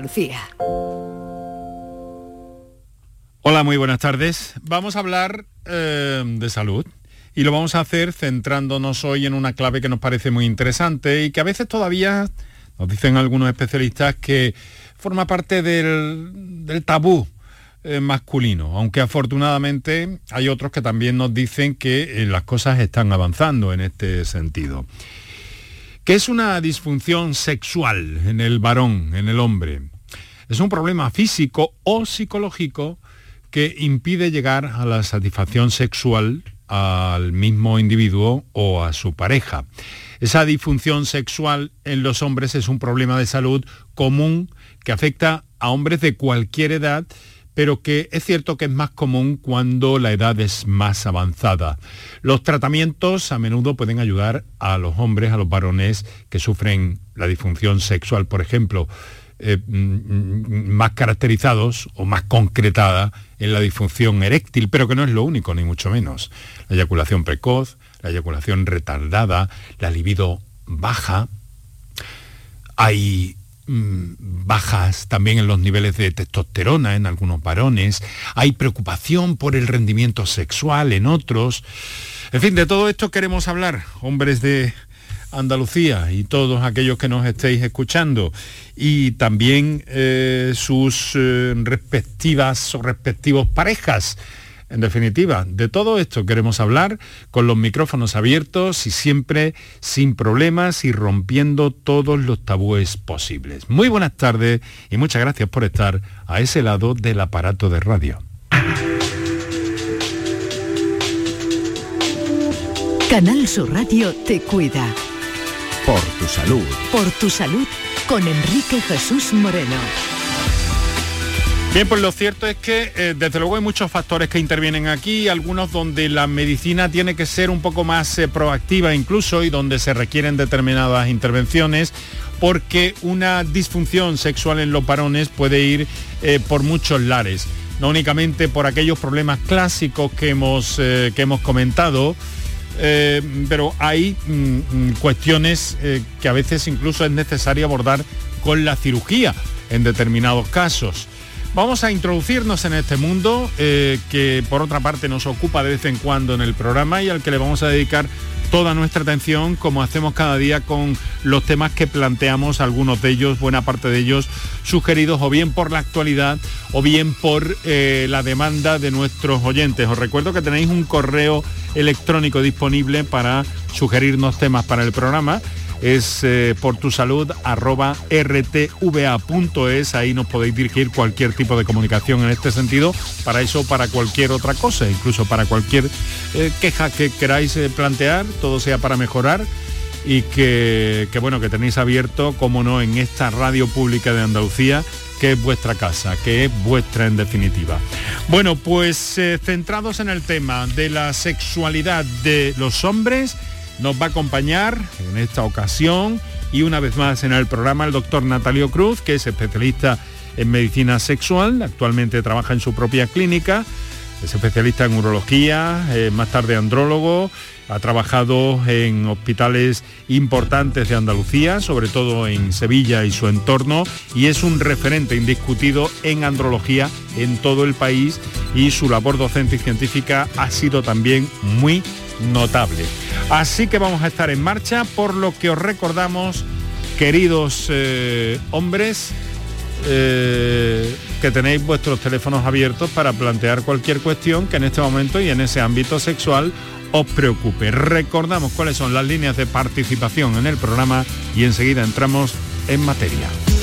Lucía. Hola, muy buenas tardes. Vamos a hablar eh, de salud y lo vamos a hacer centrándonos hoy en una clave que nos parece muy interesante y que a veces todavía nos dicen algunos especialistas que forma parte del, tabú eh, masculino, aunque afortunadamente hay otros que también nos dicen que eh, las cosas están avanzando en este sentido. ¿Qué es una disfunción sexual en el varón, en el hombre? Es un problema físico o psicológico que impide llegar a la satisfacción sexual al mismo individuo o a su pareja. Esa disfunción sexual en los hombres es un problema de salud común que afecta a hombres de cualquier edad, pero que es cierto que es más común cuando la edad es más avanzada. Los tratamientos a menudo pueden ayudar a los hombres, a los varones que sufren la disfunción sexual, por ejemplo, eh, mm, más caracterizados o más concretada en la disfunción eréctil, pero que no es lo único, ni mucho menos. La eyaculación precoz, la eyaculación retardada, la libido baja. Hay mm, bajas también en los niveles de testosterona en algunos varones. Hay preocupación por el rendimiento sexual en otros. En fin, de todo esto queremos hablar, hombres de Andalucía y todos aquellos que nos estéis escuchando y también eh, sus eh, respectivas o respectivos parejas. En definitiva, de todo esto queremos hablar con los micrófonos abiertos y siempre sin problemas y rompiendo todos los tabúes posibles. Muy buenas tardes y muchas gracias por estar a ese lado del aparato de radio. Canal Sur Radio te cuida. Por tu salud. Por tu salud con Enrique Jesús Moreno. Bien, pues lo cierto es que eh, desde luego hay muchos factores que intervienen aquí, algunos donde la medicina tiene que ser un poco más eh, proactiva incluso y donde se requieren determinadas intervenciones porque una disfunción sexual en los varones puede ir eh, por muchos lares, no únicamente por aquellos problemas clásicos que hemos, que hemos comentado, eh, pero hay mm, mm, cuestiones eh, que a veces incluso es necesario abordar con la cirugía en determinados casos. Vamos a introducirnos en este mundo eh, que por otra parte nos ocupa de vez en cuando en el programa y al que le vamos a dedicar toda nuestra atención como hacemos cada día con los temas que planteamos, algunos de ellos, buena parte de ellos sugeridos o bien por la actualidad o bien por eh, la demanda de nuestros oyentes. Os recuerdo que tenéis un correo electrónico disponible para sugerirnos temas para el programa es eh, por tu salud arroba rtva.es, ahí nos podéis dirigir cualquier tipo de comunicación en este sentido, para eso, para cualquier otra cosa, incluso para cualquier eh, queja que queráis eh, plantear, todo sea para mejorar y que, bueno, que tenéis abierto, como no, en esta radio pública de Andalucía, que es vuestra casa, que es vuestra en definitiva. Bueno, pues centrados en el tema de la sexualidad de los hombres, nos va a acompañar en esta ocasión y una vez más en el programa el doctor Natalio Cruz, que es especialista en medicina sexual, actualmente trabaja en su propia clínica, es especialista en urología, eh, más tarde andrólogo, ha trabajado en hospitales importantes de Andalucía, sobre todo en Sevilla y su entorno, y es un referente indiscutido en andrología en todo el país y su labor docente y científica ha sido también muy notable. Así que vamos a estar en marcha, por lo que os recordamos, queridos eh, hombres, eh, que tenéis vuestros teléfonos abiertos para plantear cualquier cuestión que en este momento y en ese ámbito sexual os preocupe. Recordamos cuáles son las líneas de participación en el programa y enseguida entramos en materia.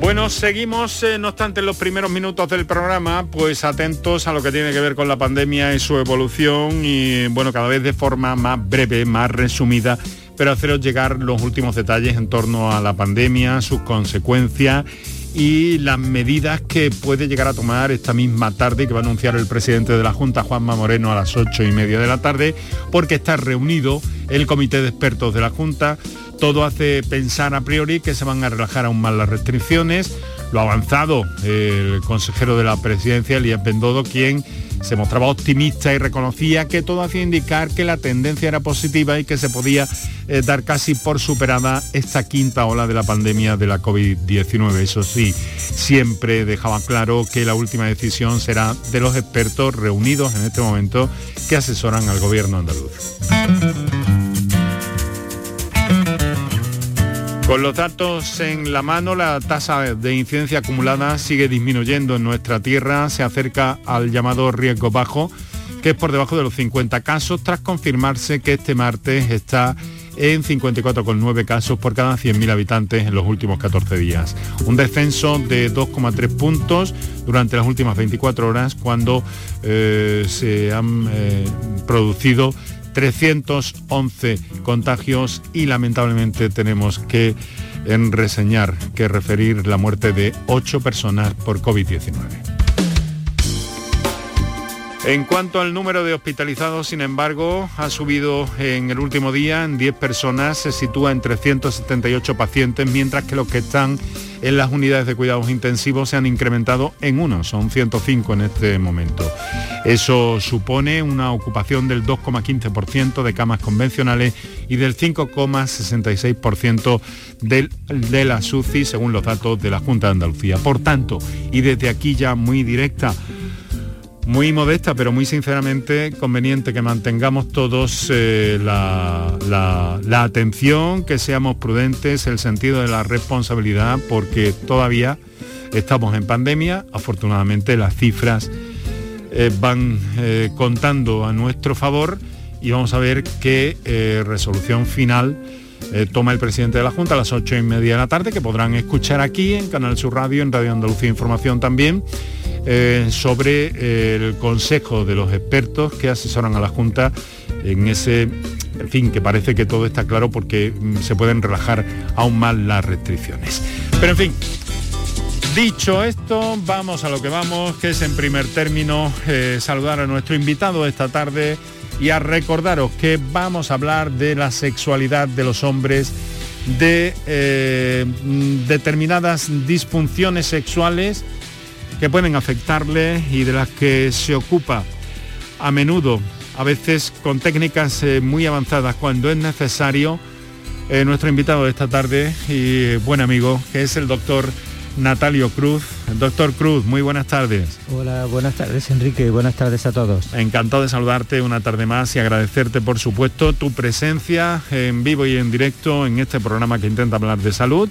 Bueno, seguimos, eh, no obstante, en los primeros minutos del programa, pues atentos a lo que tiene que ver con la pandemia y su evolución y, bueno, cada vez de forma más breve, más resumida, pero haceros llegar los últimos detalles en torno a la pandemia, sus consecuencias y las medidas que puede llegar a tomar esta misma tarde que va a anunciar el presidente de la Junta, Juanma Moreno, a las ocho y media de la tarde, porque está reunido el comité de expertos de la Junta. Todo hace pensar a priori que se van a relajar aún más las restricciones. Lo ha avanzado el consejero de la presidencia, Elías Bendodo, quien se mostraba optimista y reconocía que todo hacía indicar que la tendencia era positiva y que se podía eh, dar casi por superada esta quinta ola de la pandemia de la COVID-19. Eso sí, siempre dejaba claro que la última decisión será de los expertos reunidos en este momento que asesoran al gobierno andaluz. Con los datos en la mano, la tasa de incidencia acumulada sigue disminuyendo en nuestra tierra, se acerca al llamado riesgo bajo, que es por debajo de los 50 casos, tras confirmarse que este martes está en 54,9 casos por cada 100.000 habitantes en los últimos 14 días. Un descenso de 2,3 puntos durante las últimas 24 horas cuando eh, se han eh, producido 311 contagios y lamentablemente tenemos que en reseñar, que referir la muerte de 8 personas por COVID-19. En cuanto al número de hospitalizados, sin embargo, ha subido en el último día en 10 personas, se sitúa en 378 pacientes, mientras que los que están en las unidades de cuidados intensivos se han incrementado en uno, son 105 en este momento. Eso supone una ocupación del 2,15% de camas convencionales y del 5,66% de la SUCI, según los datos de la Junta de Andalucía. Por tanto, y desde aquí ya muy directa, muy modesta, pero muy sinceramente conveniente que mantengamos todos eh, la, la, atención, que seamos prudentes, el sentido de la responsabilidad, porque todavía estamos en pandemia. Afortunadamente las cifras eh, van eh, contando a nuestro favor y vamos a ver qué resolución final toma el presidente de la Junta a las ocho y media de la tarde, que podrán escuchar aquí en Canal Sur Radio, en Radio Andalucía Información también eh, sobre eh, el consejo de los expertos que asesoran a la Junta en ese, fin, que parece que todo está claro porque mm, se pueden relajar aún más las restricciones. Pero en fin, Dicho esto, vamos a lo que vamos, que es en primer término eh, saludar a nuestro invitado esta tarde y a recordaros que vamos a hablar de la sexualidad de los hombres, de mm, determinadas disfunciones sexuales que pueden afectarle y de las que se ocupa a menudo, a veces con técnicas eh, muy avanzadas cuando es necesario, eh, nuestro invitado de esta tarde y buen amigo, que es el doctor Natalio Cruz. Doctor Cruz, muy buenas tardes. Hola, buenas tardes Enrique, buenas tardes a todos. Encantado de saludarte una tarde más y agradecerte por supuesto tu presencia en vivo y en directo en este programa que intenta hablar de salud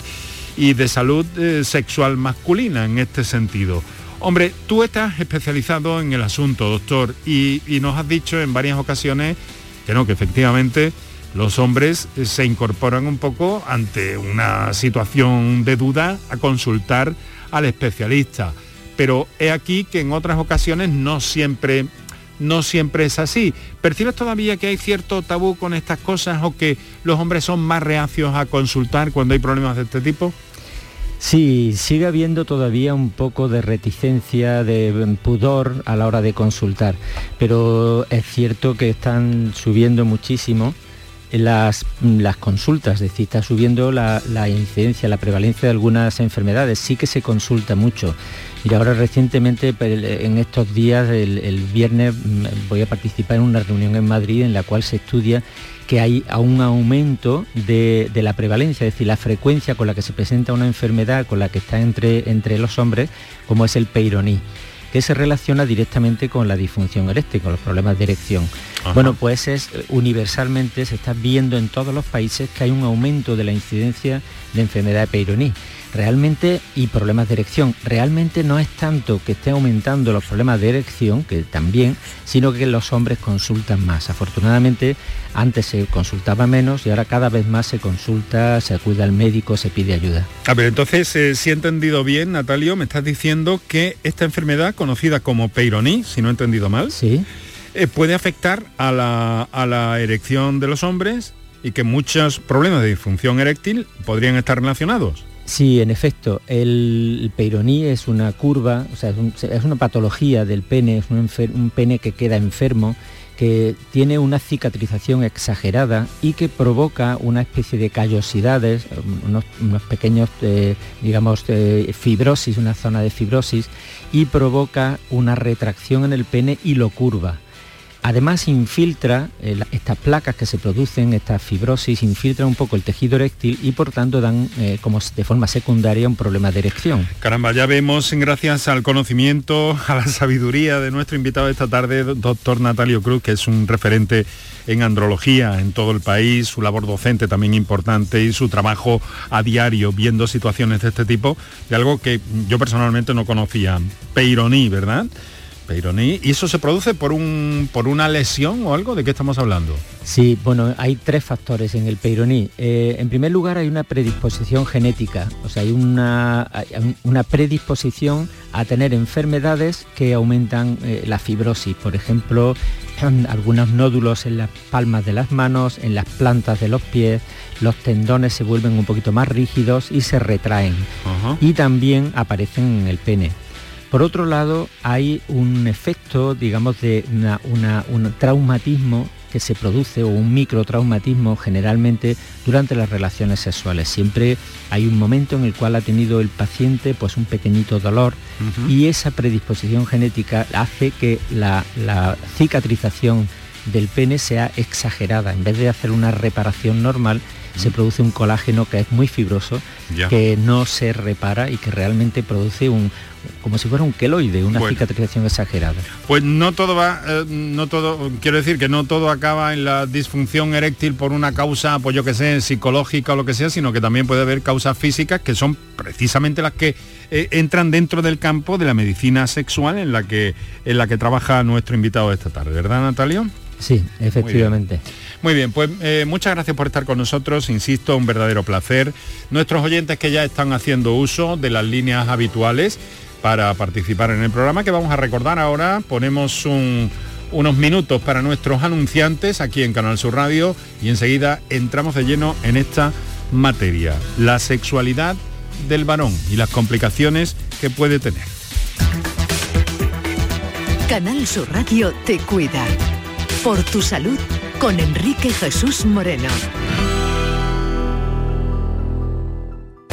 y de salud eh, sexual masculina en este sentido. Hombre, tú estás especializado en el asunto, doctor, y, nos has dicho en varias ocasiones que no, que efectivamente los hombres eh, se incorporan un poco ante una situación de duda a consultar al especialista. Pero he aquí que en otras ocasiones no siempre, no siempre es así. ¿Percibes todavía que hay cierto tabú con estas cosas o que los hombres son más reacios a consultar cuando hay problemas de este tipo? Sí, sigue habiendo todavía un poco de reticencia, de pudor a la hora de consultar, pero es cierto que están subiendo muchísimo las, consultas, es decir, está subiendo la, incidencia, la prevalencia de algunas enfermedades, sí que se consulta mucho. Y ahora recientemente, en estos días, el, viernes, mm, voy a participar en una reunión en Madrid en la cual se estudia que hay un aumento de, la prevalencia, es decir, la frecuencia con la que se presenta una enfermedad con la que está entre, entre los hombres, como es el peironí que se relaciona directamente con la disfunción eréctil, con los problemas de erección. Bueno, pues es universalmente se está viendo en todos los países que hay un aumento de la incidencia de enfermedad de Peyronie realmente y problemas de erección. Realmente no es tanto que esté aumentando los problemas de erección, que también, sino que los hombres consultan más. Afortunadamente antes se consultaba menos y ahora cada vez más se consulta, se acude al médico, se pide ayuda. A ver, entonces, eh, si he entendido bien, Natalio, me estás diciendo que esta enfermedad, conocida como Peyronie, si no he entendido mal, sí. Eh, puede afectar a la, a la erección de los hombres y que muchos problemas de disfunción eréctil podrían estar relacionados. Sí, en efecto, el peironí es una curva, o sea, es, una patología del pene, es un, pene que queda enfermo, que tiene una cicatrización exagerada y que provoca una especie de callosidades, unos, pequeños, eh, digamos, eh, fibrosis, una zona de fibrosis, y provoca una retracción en el pene y lo curva. Además infiltra eh, estas placas que se producen, esta fibrosis, infiltra un poco el tejido eréctil y por tanto dan eh, como de forma secundaria un problema de erección. Caramba, ya vemos, gracias al conocimiento, a la sabiduría de nuestro invitado esta tarde, doctor Natalio Cruz, que es un referente en andrología en todo el país, su labor docente también importante y su trabajo a diario viendo situaciones de este tipo, de algo que yo personalmente no conocía. Peironí, ¿verdad? Peyronie. ¿Y eso se produce por, un, por una lesión o algo? ¿De qué estamos hablando? Sí, bueno, hay tres factores en el Peyronie. Eh, en primer lugar, hay una predisposición genética, o sea, hay una, una predisposición a tener enfermedades que aumentan eh, la fibrosis. Por ejemplo, algunos nódulos en las palmas de las manos, en las plantas de los pies, los tendones se vuelven un poquito más rígidos y se retraen. Y también aparecen en el pene. Por otro lado, hay un efecto, digamos, de un traumatismo que se produce o un microtraumatismo generalmente durante las relaciones sexuales. Siempre hay un momento en el cual ha tenido el paciente pues un pequeñito dolor y esa predisposición genética hace que la, cicatrización del pene sea exagerada. En vez de hacer una reparación normal, se produce un colágeno que es muy fibroso, que no se repara y que realmente produce un, como si fuera un queloide, una cicatrización exagerada. Pues no todo va, eh, no todo, quiero decir que no todo acaba en la disfunción eréctil por una causa, pues yo que sé, psicológica o lo que sea, sino que también puede haber causas físicas que son precisamente las que eh, entran dentro del campo de la medicina sexual en la que en la que trabaja nuestro invitado esta tarde, ¿verdad, Natalio? Sí, efectivamente. Muy bien, pues eh, muchas gracias por estar con nosotros, insisto, un verdadero placer. Nuestros oyentes que ya están haciendo uso de las líneas habituales, para participar en el programa que vamos a recordar ahora. Ponemos unos minutos para nuestros anunciantes aquí en Canal Sur Radio y enseguida entramos de lleno en esta materia, la sexualidad del varón y las complicaciones que puede tener. Canal Sur Radio te cuida. Por tu salud con Enrique Jesús Moreno.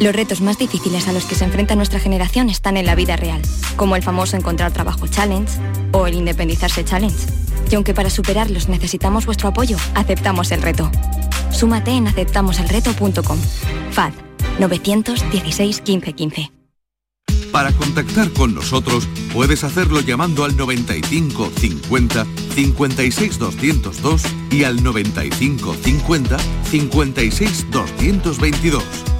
los retos más difíciles a los que se enfrenta nuestra generación están en la vida real, como el famoso Encontrar Trabajo Challenge o el Independizarse Challenge. Y aunque para superarlos necesitamos vuestro apoyo, aceptamos el reto. Súmate en aceptamoselreto.com. FAD 916 1515. Para contactar con nosotros puedes hacerlo llamando al 95 50 56 202 y al 95 50 56 222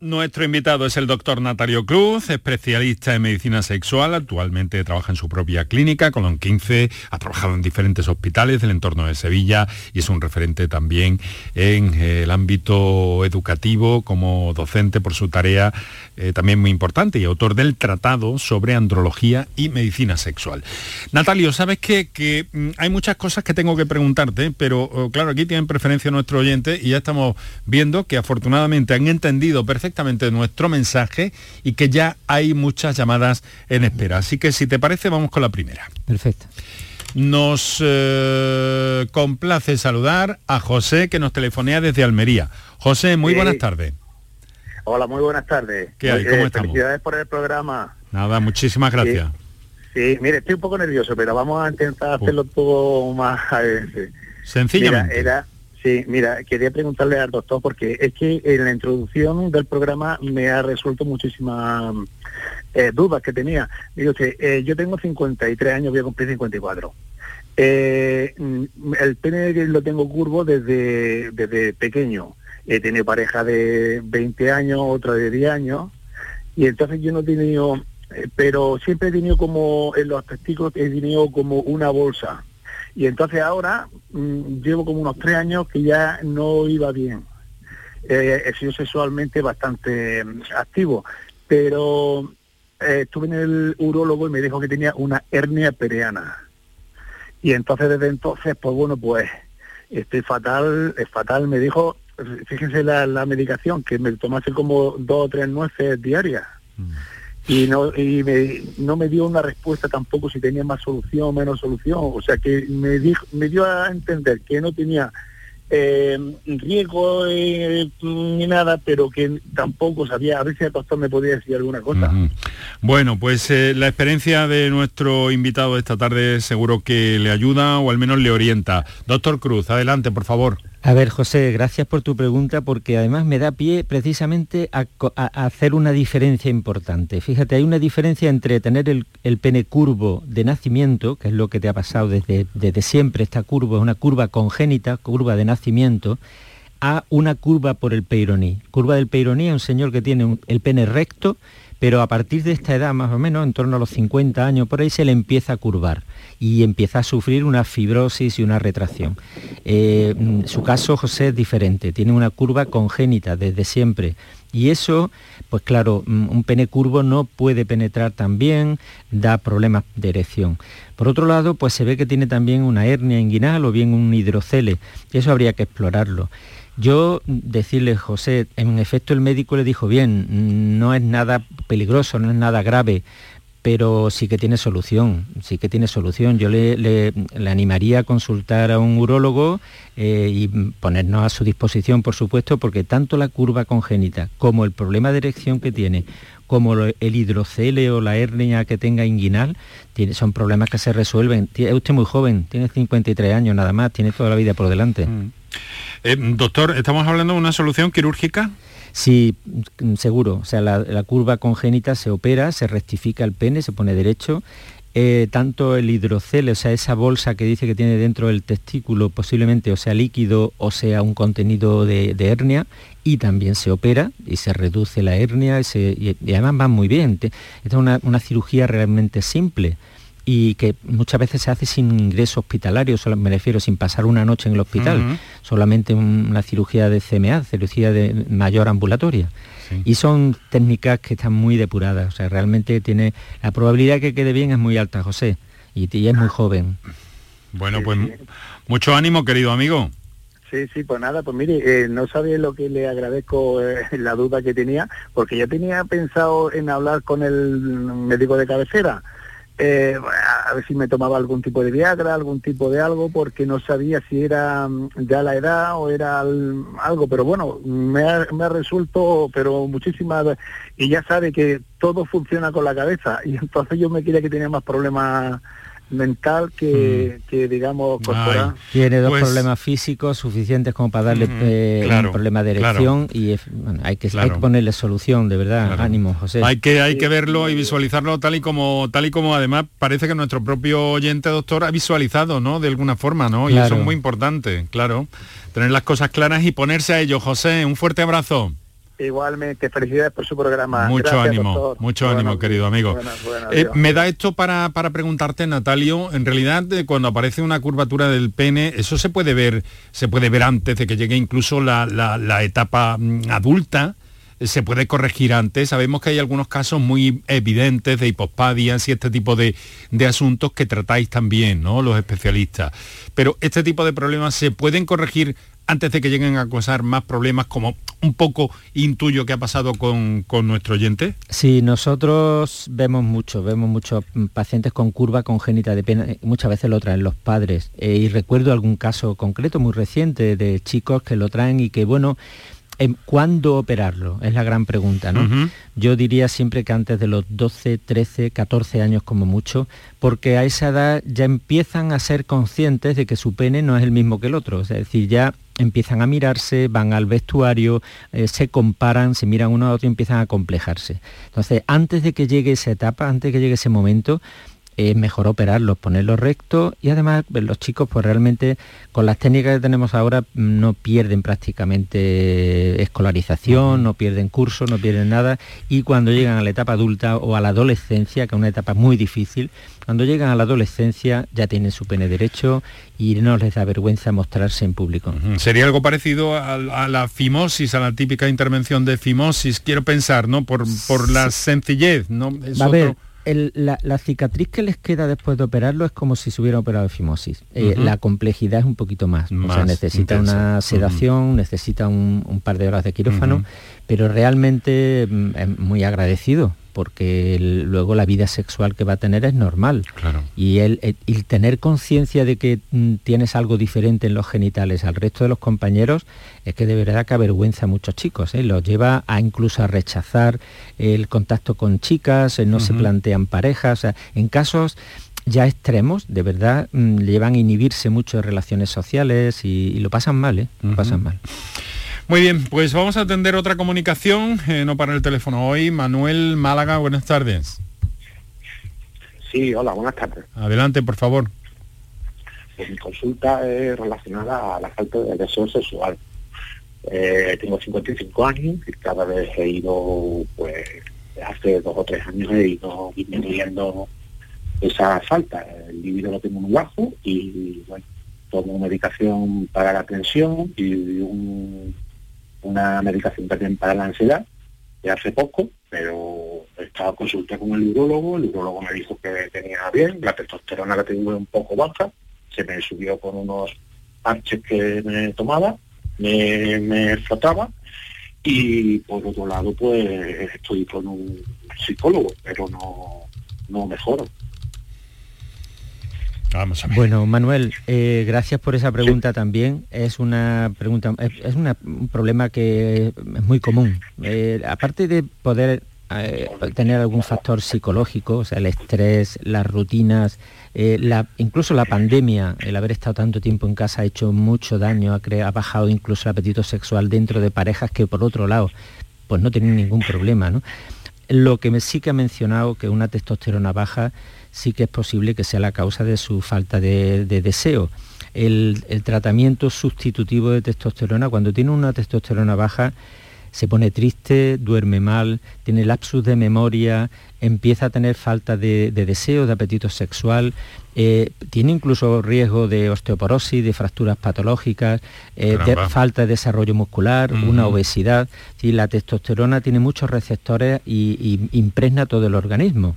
Nuestro invitado es el doctor Natalio Cruz, especialista en medicina sexual, actualmente trabaja en su propia clínica, Colón 15, ha trabajado en diferentes hospitales del entorno de Sevilla y es un referente también en eh, el ámbito educativo como docente por su tarea eh, también muy importante y autor del tratado sobre andrología y medicina sexual. Natalio, sabes que, mm, hay muchas cosas que tengo que preguntarte, pero oh, claro, aquí tienen preferencia nuestro oyente y ya estamos viendo que afortunadamente han entendido perfectamente perfectamente nuestro mensaje y que ya hay muchas llamadas en espera. Así que si te parece, vamos con la primera. Perfecto. Nos eh, complace saludar a José que nos telefonea desde Almería. José, muy buenas tardes. Hola, muy buenas tardes. ¿Qué hay? ¿Cómo estamos? Felicidades por el programa. Nada, muchísimas gracias. Sí, mire, estoy un poco nervioso, pero vamos a intentar hacerlo todo más... Sencillamente. era, mira, quería preguntarle al doctor porque es que en la introducción del programa me ha resuelto muchísimas eh, dudas que tenía. Digo, eh, yo tengo 53 años, voy a cumplir 54. Eh, mm, el pene lo tengo curvo desde, desde pequeño. He tenido pareja de 20 años, otra de 10 años, y entonces yo no he tenido, eh, pero siempre he tenido como, en los testículos he tenido como una bolsa. Y entonces ahora mm, llevo como unos 3 años que ya no iba bien. Eh, he sido sexualmente bastante mm, activo, pero eh, estuve en el urólogo y me dijo que tenía una hernia pereana. Y entonces desde entonces, pues bueno, pues estoy fatal, es fatal. Me dijo, fíjense la, medicación, que me tomase como dos o tres nueces diarias. Mm. Y no y me, no me dio una respuesta tampoco si tenía más solución o menos solución. O sea que me, dijo, me dio a entender que no tenía eh, riesgo eh, ni nada, pero que tampoco sabía, a ver si el pastor me podía decir alguna cosa. Bueno, pues eh, la experiencia de nuestro invitado de esta tarde seguro que le ayuda o al menos le orienta. Doctor Cruz, adelante, por favor. A ver, José, gracias por tu pregunta porque además me da pie precisamente a, hacer una diferencia importante. Fíjate, hay una diferencia entre tener el, pene curvo de nacimiento, que es lo que te ha pasado desde, desde siempre, esta curva es una curva congénita, curva de nacimiento, a una curva por el peironí. Curva del peironí es un señor que tiene el pene recto, pero a partir de esta edad, más o menos, en torno a los 50 años, por ahí se le empieza a curvar y empieza a sufrir una fibrosis y una retracción. Eh, su caso, José, es diferente, tiene una curva congénita desde siempre. Y eso, pues claro, mm, un pene curvo no puede penetrar tan bien, da problemas de erección. Por otro lado, pues se ve que tiene también una hernia inguinal o bien un hidrocele, eso habría que explorarlo. Yo decirle, José, en efecto el médico le dijo, bien, no es nada peligroso, no es nada grave, pero sí que tiene solución, sí que tiene solución. Yo le, animaría a consultar a un urólogo eh, y ponernos a su disposición, por supuesto, porque tanto la curva congénita como el problema de erección que tiene, como el hidrocele o la hernia que tenga inguinal, son problemas que se resuelven. Es usted muy joven, tiene 53 años nada más, tiene toda la vida por delante. Mm. Eh, doctor, ¿estamos hablando de una solución quirúrgica? Sí, mm, seguro. O sea, la, curva congénita se opera, se rectifica el pene, se pone derecho. Eh, tanto el hidrocele, o sea, esa bolsa que dice que tiene dentro del testículo, posiblemente o sea líquido o sea un contenido de, hernia, y también se opera y se reduce la hernia y, además va muy bien. Esta es una cirugía realmente simple y que muchas veces se hace sin ingreso hospitalario, me refiero sin pasar una noche en el hospital, solamente una cirugía de CMA, cirugía de mayor ambulatoria. Y son técnicas que están muy depuradas, o sea, realmente tiene la probabilidad de que quede bien es muy alta, José, y, es muy joven. Bueno, pues mucho ánimo, querido amigo. Sí, sí, pues nada, pues mire, eh, no sabía lo que le agradezco eh, la duda que tenía, porque yo tenía pensado en hablar con el médico de cabecera, eh, a ver si me tomaba algún tipo de Viagra, algún tipo de algo, porque no sabía si era mm, ya la edad o era algo, pero bueno, me ha, me resuelto, pero muchísimas, y ya sabe que todo funciona con la cabeza, y entonces yo me quería que tenía más problemas mental que, mm. que digamos corporal. Tiene dos pues problemas físicos suficientes como para darle mm, eh, un problema de erección y hay, que, ponerle solución, de verdad, ánimo, José. Hay que, hay que verlo y visualizarlo tal y como tal y como además parece que nuestro propio oyente doctor ha visualizado, ¿no? De alguna forma, ¿no? Y eso es muy importante, claro. Tener las cosas claras y ponerse a ello. José, un fuerte abrazo. Igualmente, felicidades por su programa. Mucho ánimo, mucho ánimo, querido amigo. Eh, me da esto para, para, preguntarte, Natalio, en realidad cuando aparece una curvatura del pene, eso se puede ver, se puede ver antes de que llegue incluso la, la, etapa mm, adulta, se puede corregir antes. Sabemos que hay algunos casos muy evidentes de hipospadias y este tipo de, de, asuntos que tratáis también, ¿no? Los especialistas. Pero este tipo de problemas se pueden corregir antes de que lleguen a causar más problemas como un poco intuyo que ha pasado con, nuestro oyente? Sí, nosotros vemos mucho, vemos muchos pacientes con curva congénita de pena, muchas veces lo traen los padres. Eh, y recuerdo algún caso concreto muy reciente de chicos que lo traen y que, bueno, ¿Cuándo operarlo? Es la gran pregunta, ¿no? Yo diría siempre que antes de los 12, 13, 14 años como mucho, porque a esa edad ya empiezan a ser conscientes de que su pene no es el mismo que el otro. Es decir, ya empiezan a mirarse, van al vestuario, eh, se comparan, se miran uno a otro y empiezan a complejarse. Entonces, antes de que llegue esa etapa, antes de que llegue ese momento, es mejor operarlos, ponerlos rectos y además pues, los chicos pues realmente con las técnicas que tenemos ahora no pierden prácticamente escolarización, no pierden curso, no pierden nada y cuando llegan a la etapa adulta o a la adolescencia, que es una etapa muy difícil, cuando llegan a la adolescencia ya tienen su pene derecho y no les da vergüenza mostrarse en público. Sería algo parecido a, la fimosis, a la típica intervención de fimosis, quiero pensar, ¿no? Por, por la sencillez, ¿no? La, cicatriz que les queda después de operarlo es como si se hubiera operado de fimosis. Eh, la complejidad es un poquito más. o sea, necesita una sedación, necesita un, par de horas de quirófano, pero realmente mm, es muy agradecido porque luego la vida sexual que va a tener es normal. Y el, tener conciencia de que mm, tienes algo diferente en los genitales al resto de los compañeros es que de verdad que avergüenza a muchos chicos. ¿eh? Los lleva a incluso a rechazar el contacto con chicas, eh, no se plantean parejas. en casos ya extremos, de verdad, mm, llevan a inhibirse mucho de relaciones sociales y, lo pasan mal, ¿eh? Lo pasan mal. Muy bien, pues vamos a atender otra comunicación, eh, no para el teléfono hoy. Manuel Málaga, buenas tardes. Sí, hola, buenas tardes. Adelante, por favor. Pues mi consulta es relacionada a la falta de deseo sexual. Eh, tengo 55 años y cada vez he ido, pues, hace dos o tres años he ido disminuyendo esa falta. El libido lo tengo muy bajo y, bueno, tomo medicación para la tensión y un una medicación también para la ansiedad de hace poco, pero estaba consulté con el urólogo, el urólogo me dijo que tenía bien, la testosterona la tengo un poco baja, se me subió con unos parches que me tomaba, me, me flotaba y por otro lado pues estoy con un psicólogo, pero no, no mejoro. Bueno, Manuel, eh, gracias por esa pregunta también. Es una pregunta, es, un problema que es muy común. Eh, aparte de poder eh, tener algún factor psicológico, o sea, el estrés, las rutinas, incluso la pandemia, el haber estado tanto tiempo en casa ha hecho mucho daño, ha, ha bajado incluso el apetito sexual dentro de parejas que por otro lado, pues no tienen ningún problema. ¿no? Lo que me sí que ha mencionado que una testosterona baja sí que es posible que sea la causa de su falta de, deseo. El, tratamiento sustitutivo de testosterona, cuando tiene una testosterona baja, se pone triste, duerme mal, tiene lapsus de memoria, empieza a tener falta de, deseo, de apetito sexual, eh, tiene incluso riesgo de osteoporosis, de fracturas patológicas, eh, de falta de desarrollo muscular, una obesidad. la testosterona tiene muchos receptores y impregna todo el organismo.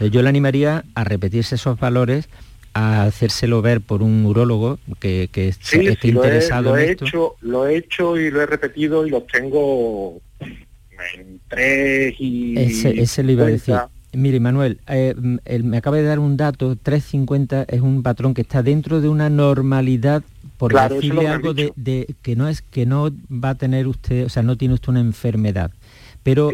Eh, yo le animaría a repetirse esos valores a hacérselo ver por un urólogo que, esté interesado lo he, en esto. Hecho, lo he hecho y lo he repetido y los tengo en tres y... Ese, le iba a decir. Mire, Manuel, eh, me acaba de dar un dato, 350 es un patrón que está dentro de una normalidad, por decirle algo de, que no es que no va a tener usted, o sea, no tiene usted una enfermedad, pero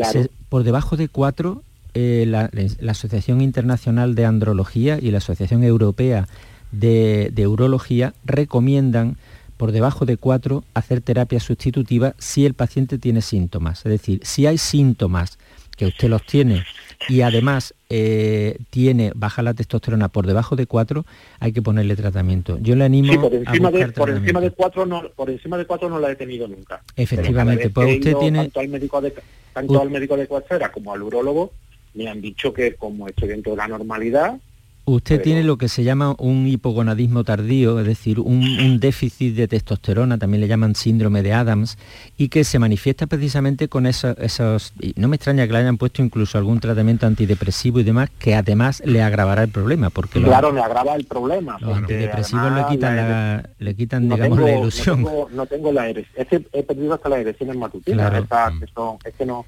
por debajo de 4 eh, la, Asociación Internacional de Andrología y la Asociación Europea de, Urología recomiendan por debajo de 4 hacer terapia sustitutiva si el paciente tiene síntomas. Es decir, si hay síntomas que usted los tiene y además eh, tiene baja la testosterona por debajo de 4, hay que ponerle tratamiento. Yo le animo por encima de por encima de 4 no por encima de 4 no la he tenido nunca. Efectivamente, pues usted tiene tanto al médico de tanto al médico de como al urólogo me han dicho que como estoy dentro de la normalidad, Usted tiene lo que se llama un hipogonadismo tardío, es decir, un, déficit de testosterona, también le llaman síndrome de Adams, y que se manifiesta precisamente con esos, esos no me extraña que le hayan puesto incluso algún tratamiento antidepresivo y demás, que además le agravará el problema. Porque claro, le agrava el problema. Los antidepresivos le quitan, la, le quitan digamos, la ilusión. No tengo, la erección, es que he perdido hasta la erección matutina, claro. es que no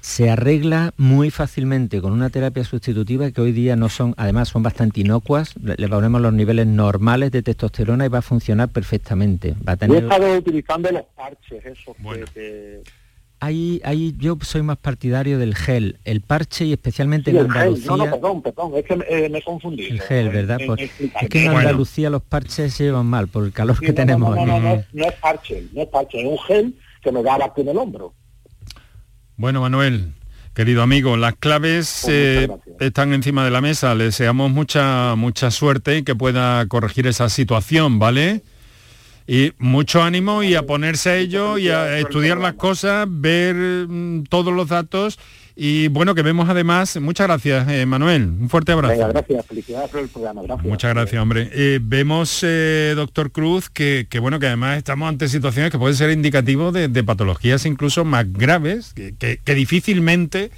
se arregla muy fácilmente con una terapia sustitutiva que hoy día no son, además son bastante inocuas, le ponemos los niveles normales de testosterona y va a funcionar perfectamente. Va a tener... Yo he estado utilizando los parches, eso Ahí, ahí yo soy más partidario del gel, el parche y especialmente en Andalucía. No, no, perdón, perdón, es que eh, me confundí. El gel, ¿verdad? Pues, es que en Andalucía los parches se llevan mal por el calor que tenemos. No, no, no, no, es parche, no es parche, es un gel que me da aquí en el hombro. Bueno, Manuel, querido amigo, las claves pues eh, están encima de la mesa. Le deseamos mucha, mucha suerte y que pueda corregir esa situación, ¿vale? Y mucho ánimo y a ponerse a ello y a estudiar las cosas, ver mm, todos los datos y bueno, que vemos además, muchas gracias eh, Manuel, un fuerte abrazo. gracias, felicidades por el programa, gracias. Muchas gracias, hombre. Eh, vemos, eh, doctor Cruz, que, bueno, que además estamos ante situaciones que pueden ser indicativos de, patologías incluso más graves, que difícilmente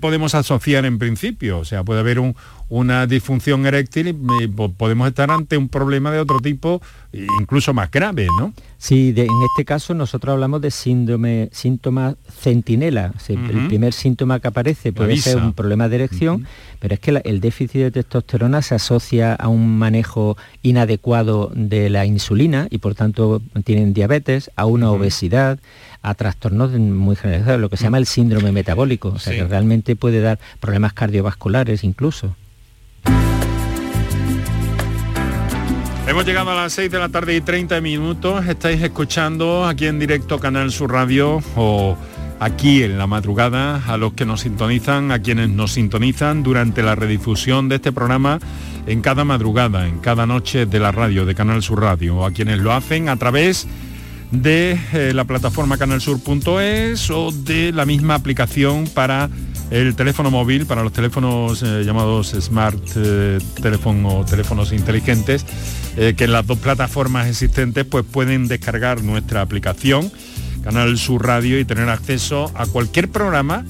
podemos asociar en principio. O sea, puede haber un, una disfunción eréctil y podemos estar ante un problema de otro tipo, incluso más grave, ¿no? Sí, en este caso nosotros hablamos de síndrome, síntoma centinela. El primer síntoma que aparece puede ser un problema de erección, pero es que el déficit de testosterona se asocia a un manejo inadecuado de la insulina y por tanto tienen diabetes, a una obesidad, a trastornos muy generalizados, lo que se llama el síndrome metabólico, o sea que realmente puede dar problemas cardiovasculares incluso. Hemos llegado a las 6 de la tarde y 30 minutos. Estáis escuchando aquí en directo Canal Sur Radio o aquí en la madrugada a los que nos sintonizan, a quienes nos sintonizan durante la redifusión de este programa en cada madrugada, en cada noche de la radio, de Canal Sur Radio, o a quienes lo hacen a través de eh, la plataforma canalsur.es o de la misma aplicación para el teléfono móvil, para los teléfonos eh, llamados smart eh, o teléfonos inteligentes, que en las dos plataformas existentes pues pueden descargar nuestra aplicación, Canal Sur Radio, y tener acceso a cualquier programa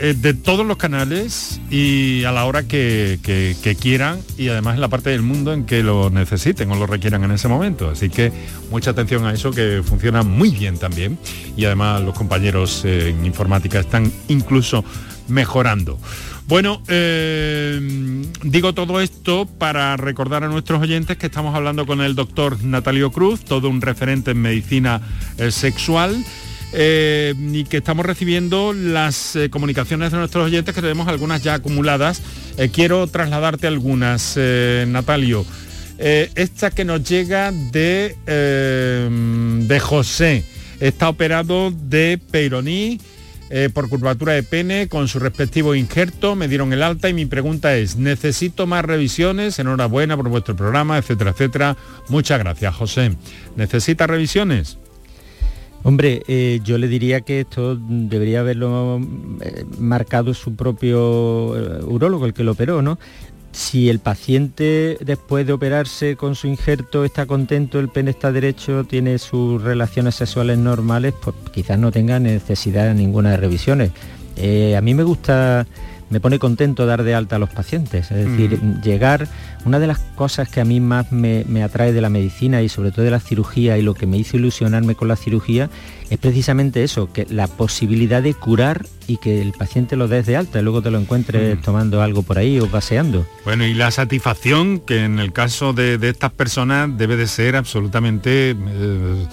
eh, de todos los canales y a la hora que, quieran y además en la parte del mundo en que lo necesiten o lo requieran en ese momento. Así que mucha atención a eso que funciona muy bien también y además los compañeros eh, en informática están incluso mejorando. Bueno, eh, digo todo esto para recordar a nuestros oyentes que estamos hablando con el doctor Natalio Cruz, todo un referente en medicina sexual eh, y que estamos recibiendo las eh, comunicaciones de nuestros oyentes, que tenemos algunas ya acumuladas. Eh, quiero trasladarte algunas, Natalio. esta que nos llega de, de José. Está operado de Peyroní por curvatura de pene con su respectivo injerto. Me dieron el alta y mi pregunta es, ¿necesito más revisiones? Enhorabuena por vuestro programa, etcétera, etcétera. Muchas gracias, José. ¿Necesita revisiones? Hombre, eh, yo le diría que esto debería haberlo eh, marcado su propio eh, urólogo, el que lo operó, ¿no? Si el paciente después de operarse con su injerto está contento, el pene está derecho, tiene sus relaciones sexuales normales, pues quizás no tenga necesidad de ninguna de revisiones. a mí me gusta me pone contento dar de alta a los pacientes. Es decir, llegar, una de las cosas que a mí más me, me, atrae de la medicina y sobre todo de la cirugía y lo que me hizo ilusionarme con la cirugía es precisamente eso, que la posibilidad de curar y que el paciente lo des de alta y luego te lo encuentres tomando algo por ahí o paseando. Bueno, y la satisfacción que en el caso de, estas personas debe de ser absolutamente eh,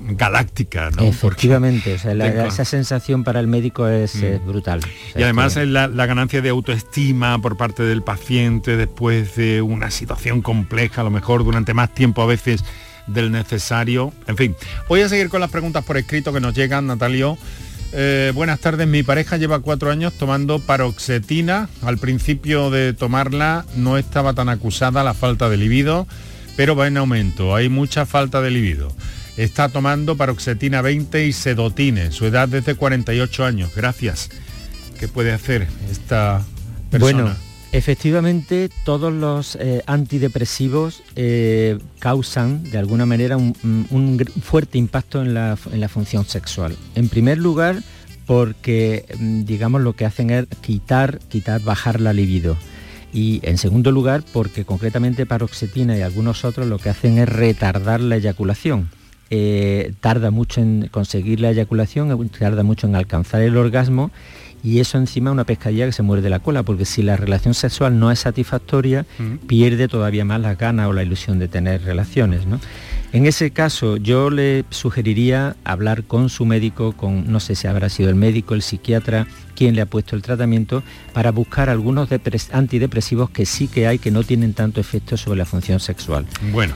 galáctica, ¿no? Efectivamente, esa sensación para el médico es, mm. brutal. y además la, la ganancia de autoestima por parte del paciente después de una situación compleja, a lo mejor durante más tiempo a veces del necesario. En fin, voy a seguir con las preguntas por escrito que nos llegan, Natalio. Eh, buenas tardes, mi pareja lleva cuatro años tomando paroxetina. Al principio de tomarla no estaba tan acusada la falta de libido, pero va en aumento. Hay mucha falta de libido. Está tomando paroxetina 20 y sedotine. Su edad desde 48 años. Gracias. ¿Qué puede hacer esta persona? Efectivamente, todos los eh, antidepresivos eh, causan de alguna manera un, fuerte impacto en la, función sexual. En primer lugar, porque mm, digamos lo que hacen es quitar, quitar, bajar la libido. Y en segundo lugar, porque concretamente paroxetina y algunos otros lo que hacen es retardar la eyaculación. Eh, tarda mucho en conseguir la eyaculación, tarda mucho en alcanzar el orgasmo y eso encima es una pescadilla que se muerde la cola, porque si la relación sexual no es satisfactoria, pierde todavía más la gana o la ilusión de tener relaciones. En ese caso, yo le sugeriría hablar con su médico, con no sé si habrá sido el médico, el psiquiatra, quien le ha puesto el tratamiento, para buscar algunos antidepresivos que sí que hay que no tienen tanto efecto sobre la función sexual. Bueno,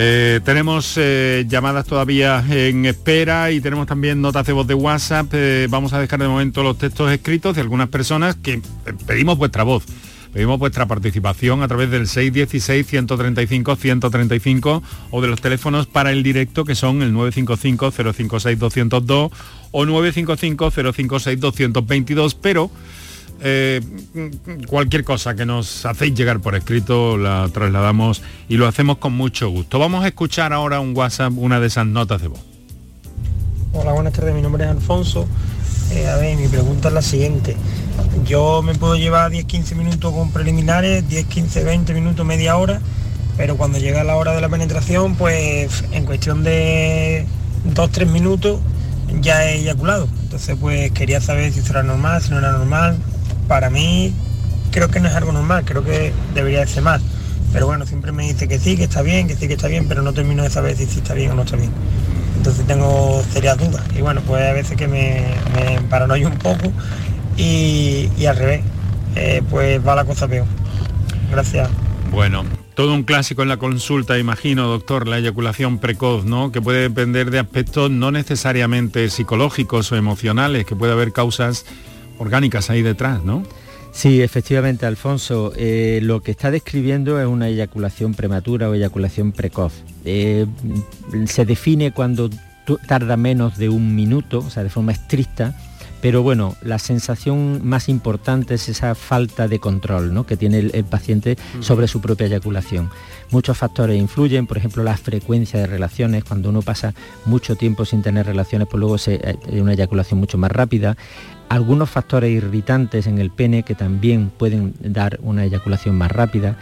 eh, tenemos eh, llamadas todavía en espera y tenemos también notas de voz de WhatsApp. Eh, vamos a dejar de momento los textos escritos de algunas personas que pedimos vuestra voz. Pedimos vuestra participación a través del 616-135-135 o de los teléfonos para el directo que son el 955-056-202 o 955-056-222, pero eh, cualquier cosa que nos hacéis llegar por escrito la trasladamos y lo hacemos con mucho gusto. Vamos a escuchar ahora un WhatsApp, una de esas notas de voz. Hola, buenas tardes, mi nombre es Alfonso. Eh, a ver, mi pregunta es la siguiente. Yo me puedo llevar 10-15 minutos con preliminares, 10, 15, 20 minutos, media hora, pero cuando llega la hora de la penetración, pues en cuestión de 2-3 minutos ya he eyaculado. Entonces pues quería saber si esto era normal, si no era normal, para mí creo que no es algo normal, creo que debería ser más. Pero bueno, siempre me dice que sí, que está bien, que sí, que está bien, pero no termino de saber si está bien o no está bien. Entonces tengo serias dudas. Y bueno, pues a veces que me, me paranoio un poco y, al revés, eh, pues va la cosa peor. Gracias. Bueno, todo un clásico en la consulta, imagino, doctor, la eyaculación precoz, ¿no? Que puede depender de aspectos no necesariamente psicológicos o emocionales, que puede haber causas orgánicas ahí detrás, ¿no? Sí, efectivamente, Alfonso, eh, lo que está describiendo es una eyaculación prematura o eyaculación precoz. Eh, se define cuando tarda menos de un minuto, o sea, de forma estricta, pero bueno, la sensación más importante es esa falta de control ¿no? que tiene el, paciente sobre su propia eyaculación. Muchos factores influyen, por ejemplo, la frecuencia de relaciones. Cuando uno pasa mucho tiempo sin tener relaciones, pues luego se, hay eh, una eyaculación mucho más rápida algunos factores irritantes en el pene que también pueden dar una eyaculación más rápida,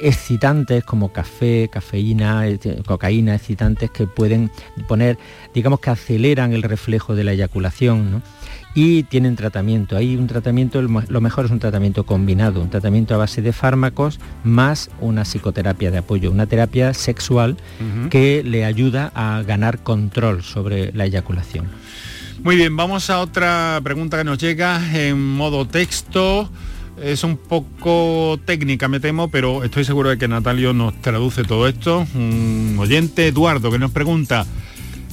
excitantes como café, cafeína, cocaína, excitantes que pueden poner, digamos que aceleran el reflejo de la eyaculación, y tienen tratamiento. Hay un tratamiento, lo mejor es un tratamiento combinado, un tratamiento a base de fármacos más una psicoterapia de apoyo, una terapia sexual que le ayuda a ganar control sobre la eyaculación. Muy bien, vamos a otra pregunta que nos llega en modo texto. Es un poco técnica, me temo, pero estoy seguro de que Natalio nos traduce todo esto. Un oyente, Eduardo, que nos pregunta,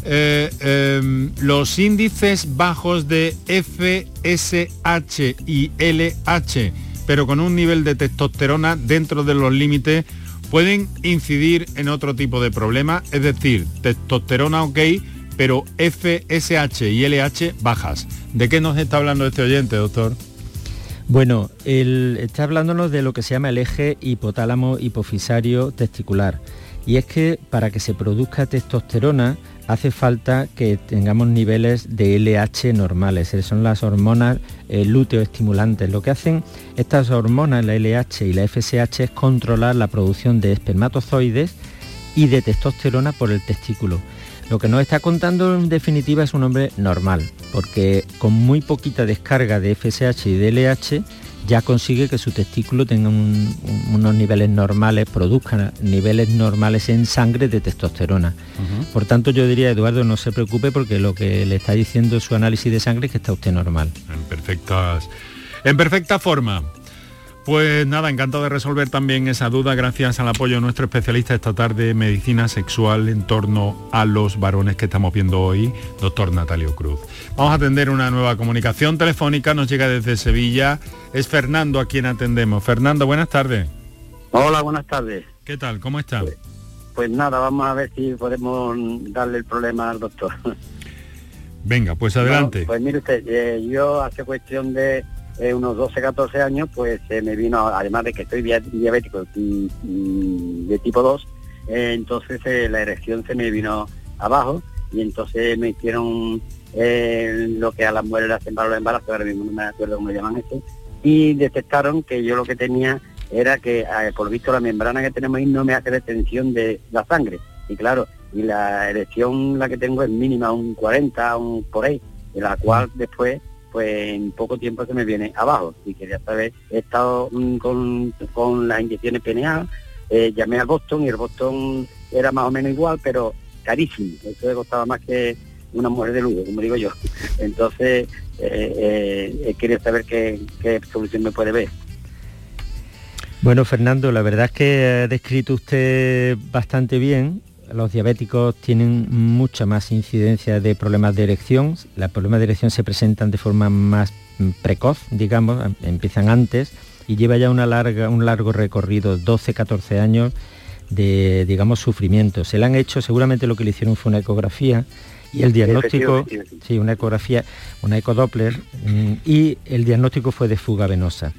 eh, em, los índices bajos de FSH y LH, pero con un nivel de testosterona dentro de los límites, pueden incidir en otro tipo de problema, es decir, testosterona ok, pero FSH y LH bajas. ¿De qué nos está hablando este oyente, doctor? Bueno, está hablándonos de lo que se llama el eje hipotálamo hipofisario testicular. Y es que para que se produzca testosterona hace falta que tengamos niveles de LH normales, son las hormonas eh, luteoestimulantes. Lo que hacen estas hormonas, la LH y la FSH, es controlar la producción de espermatozoides y de testosterona por el testículo. Lo que nos está contando en definitiva es un hombre normal, porque con muy poquita descarga de FSH y de LH ya consigue que su testículo tenga unos niveles normales, produzca niveles normales en sangre de testosterona. Por tanto, yo diría, Eduardo, no se preocupe porque lo que le está diciendo su análisis de sangre es que está usted normal. En perfectas, en perfecta forma. Pues nada, encantado de resolver también esa duda gracias al apoyo de nuestro especialista esta tarde en medicina sexual en torno a los varones que estamos viendo hoy, doctor Natalio Cruz. Vamos a atender una nueva comunicación telefónica, nos llega desde Sevilla, es Fernando a quien atendemos. Fernando, buenas tardes. Hola, buenas tardes. ¿Qué tal? ¿Cómo está? Pues, pues nada, vamos a ver si podemos darle el problema al doctor. Venga, pues adelante. pues mire usted, eh, yo hace cuestión de eh, unos 12, 14 años, pues se me vino, además de que estoy diabético de tipo 2, eh, entonces eh, la erección se me vino abajo y entonces me hicieron lo que a las mujeres le hacen para los embarazos, ahora mismo no me acuerdo cómo llaman esto, y detectaron que yo lo que tenía era que por visto la membrana que tenemos ahí no me hace retención de la sangre. Y claro, y la erección la que tengo es mínima, un 40, un por ahí, de la cual después pues en poco tiempo se me viene abajo. Y quería saber, he estado mm, con, con las inyecciones PNA, eh, llamé al Boston y el Boston era más o menos igual, pero carísimo. Eso le costaba más que una mujer de lujo, como digo yo. Entonces, eh, eh, quería saber qué, qué solución me puede ver. Bueno, Fernando, la verdad es que ha descrito usted bastante bien los diabéticos tienen mucha más incidencia de problemas de erección. Los problemas de erección se presentan de forma más precoz, digamos, em, empiezan antes y lleva ya una larga, un largo recorrido, 12, 14 años de, digamos, sufrimiento. Se le han hecho, seguramente lo que le hicieron fue una ecografía y el diagnóstico, sí, una ecografía, una ecodoppler mm, y el diagnóstico fue de fuga venosa.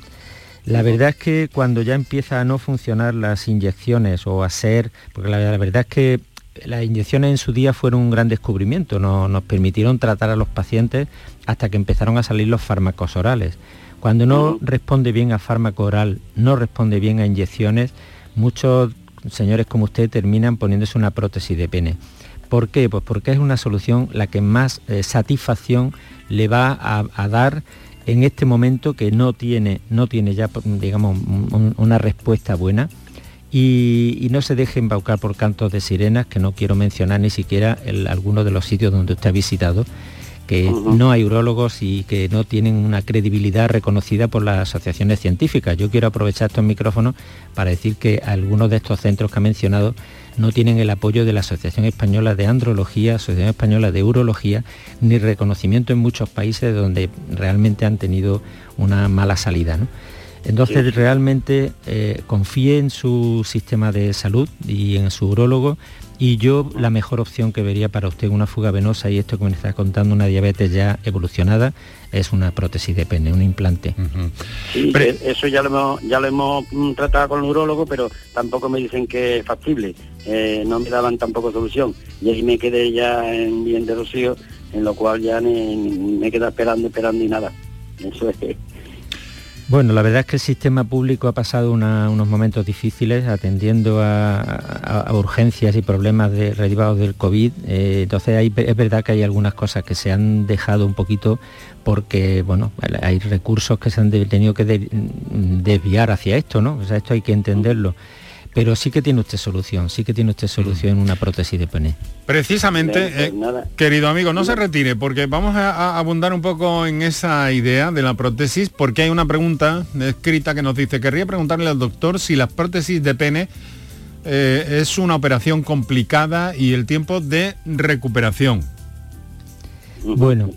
La verdad es que cuando ya empieza a no funcionar las inyecciones o a ser, porque la, verdad es que las inyecciones en su día fueron un gran descubrimiento, nos permitieron tratar a los pacientes hasta que empezaron a salir los fármacos orales. Cuando no responde bien a fármaco oral, no responde bien a inyecciones, muchos señores como usted terminan poniéndose una prótesis de pene. ¿Por qué? Pues porque es una solución la que más eh, satisfacción le va a dar en este momento que no tiene, no tiene ya, digamos, una respuesta buena y, no se deje embaucar por cantos de sirenas, que no quiero mencionar ni siquiera el, algunos de los sitios donde usted ha visitado, que no hay urólogos y que no tienen una credibilidad reconocida por las asociaciones científicas. Yo quiero aprovechar estos micrófonos para decir que algunos de estos centros que ha mencionado no tienen el apoyo de la Asociación Española de Andrología, Asociación Española de Urología, ni reconocimiento en muchos países donde realmente han tenido una mala salida. Entonces realmente eh, confíe en su sistema de salud y en su urólogo y yo la mejor opción que vería para usted una fuga venosa y esto que me está contando una diabetes ya evolucionada es una prótesis de pene, un implante. Sí, eso ya lo hemos, ya lo hemos mm, tratado con el urólogo, pero tampoco me dicen que es factible. Eh, no me daban tampoco solución. Y ahí me quedé ya en bien de rocío, en lo cual ya me quedé esperando, esperando y nada. Eso es bueno, la verdad es que el sistema público ha pasado unos momentos difíciles atendiendo a, urgencias y problemas derivados del COVID. Eh, entonces es verdad que hay algunas cosas que se han dejado un poquito porque bueno, hay recursos que se han tenido que desviar hacia esto, ¿no? O sea, esto hay que entenderlo. Pero sí que tiene usted solución, sí que tiene usted solución en una prótesis de pene. Precisamente, eh, querido amigo, no se retire, porque vamos a, abundar un poco en esa idea de la prótesis, porque hay una pregunta escrita que nos dice, querría preguntarle al doctor si la prótesis de pene eh, es una operación complicada y el tiempo de recuperación. Bueno,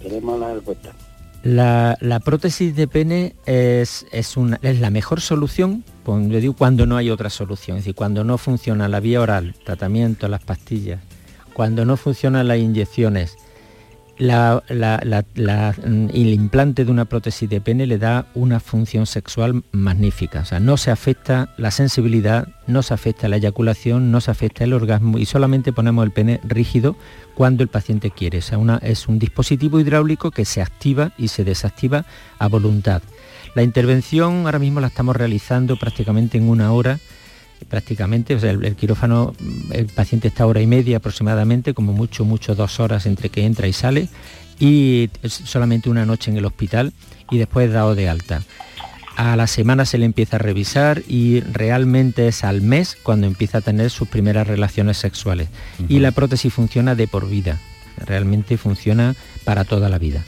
la, la, prótesis de pene es, es, una, es la mejor solución cuando, no hay otra solución, es decir, cuando no funciona la vía oral, tratamiento, las pastillas, cuando no funcionan las inyecciones, la, mm, el implante de una prótesis de pene le da una función sexual magnífica. O sea, no se afecta la sensibilidad, no se afecta la eyaculación, no se afecta el orgasmo y solamente ponemos el pene rígido cuando el paciente quiere. O sea, una, es un dispositivo hidráulico que se activa y se desactiva a voluntad. La intervención ahora mismo la estamos realizando prácticamente en una hora prácticamente, o sea, el, quirófano, el paciente está hora y media aproximadamente, como mucho, mucho dos horas entre que entra y sale, y solamente una noche en el hospital y después dado de alta. A la semana se le empieza a revisar y realmente es al mes cuando empieza a tener sus primeras relaciones sexuales. Y la prótesis funciona de por vida, realmente funciona para toda la vida.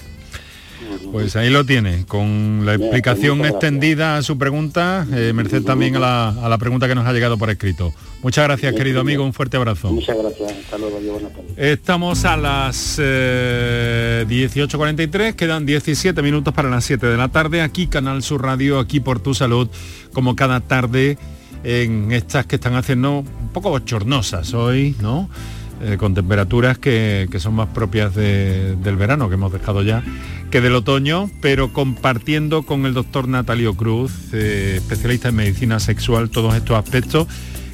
Pues ahí lo tiene, con la explicación extendida a su pregunta, eh, merced también a la, pregunta que nos ha llegado por escrito. Muchas gracias, querido amigo, un fuerte abrazo. Muchas gracias, hasta luego, buenas tardes. Estamos a las 18.43, eh, quedan 17 minutos para las 7 de la tarde, aquí Canal Sur Radio, aquí por tu salud, como cada tarde en estas que están haciendo un poco bochornosas hoy, ¿no? Eh, con temperaturas que, son más propias del verano, que hemos dejado ya, que del otoño, pero compartiendo con el doctor Natalio Cruz, eh, especialista en medicina sexual, todos estos aspectos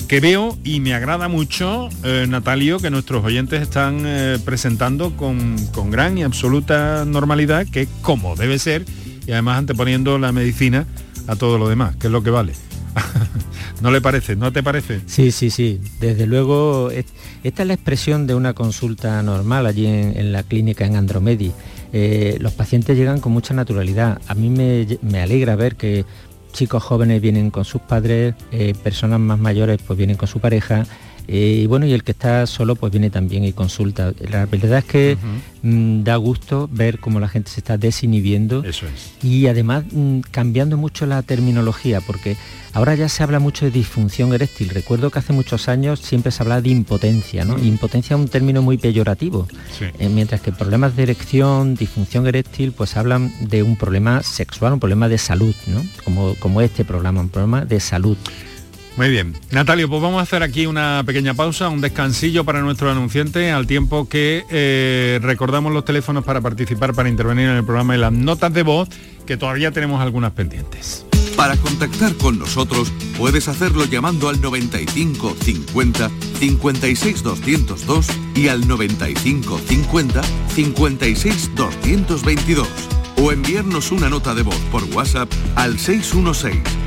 que veo y me agrada mucho, eh, Natalio, que nuestros oyentes están presentando con, con, gran y absoluta normalidad, que como debe ser, y además anteponiendo la medicina a todo lo demás, que es lo que vale. ¿No le parece? ¿No te parece? Sí, sí, sí. Desde luego, esta es la expresión de una consulta normal allí en, la clínica en Andromedi. Eh, los pacientes llegan con mucha naturalidad. A mí me, alegra ver que chicos jóvenes vienen con sus padres, eh, personas más mayores pues vienen con su pareja, eh, y bueno, y el que está solo pues viene también y consulta. La verdad es que mm, da gusto ver cómo la gente se está desinhibiendo. Eso es. Y además mm, cambiando mucho la terminología, porque ahora ya se habla mucho de disfunción eréctil. Recuerdo que hace muchos años siempre se hablaba de impotencia, ¿no? Impotencia es un término muy peyorativo. Eh, mientras que problemas de erección, disfunción eréctil, pues hablan de un problema sexual, un problema de salud, ¿no? Como, como este programa, un problema de salud. Muy bien. Natalio, pues vamos a hacer aquí una pequeña pausa, un descansillo para nuestro anunciante, al tiempo que eh, recordamos los teléfonos para participar, para intervenir en el programa y las notas de voz, que todavía tenemos algunas pendientes. Para contactar con nosotros puedes hacerlo llamando al 95 50 56 202 y al 95 50 56 222 o enviarnos una nota de voz por WhatsApp al 616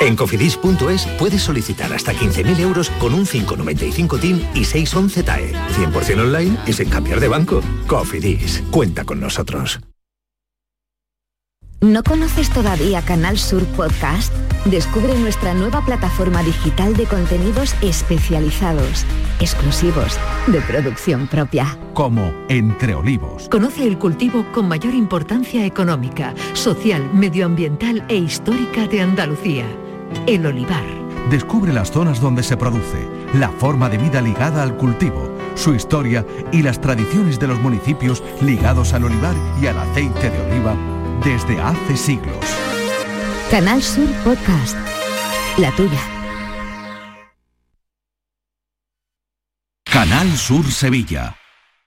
En cofidis.es puedes solicitar hasta 15.000 euros con un 595 TIN y 611 TAE. 100% online y sin cambiar de banco. Cofidis, cuenta con nosotros. ¿No conoces todavía Canal Sur Podcast? Descubre nuestra nueva plataforma digital de contenidos especializados, exclusivos, de producción propia. Como Entre Olivos. Conoce el cultivo con mayor importancia económica, social, medioambiental e histórica de Andalucía, el olivar. Descubre las zonas donde se produce, la forma de vida ligada al cultivo, su historia y las tradiciones de los municipios ligados al olivar y al aceite de oliva desde hace siglos. Canal Sur Podcast. La tuya. Canal Sur Sevilla.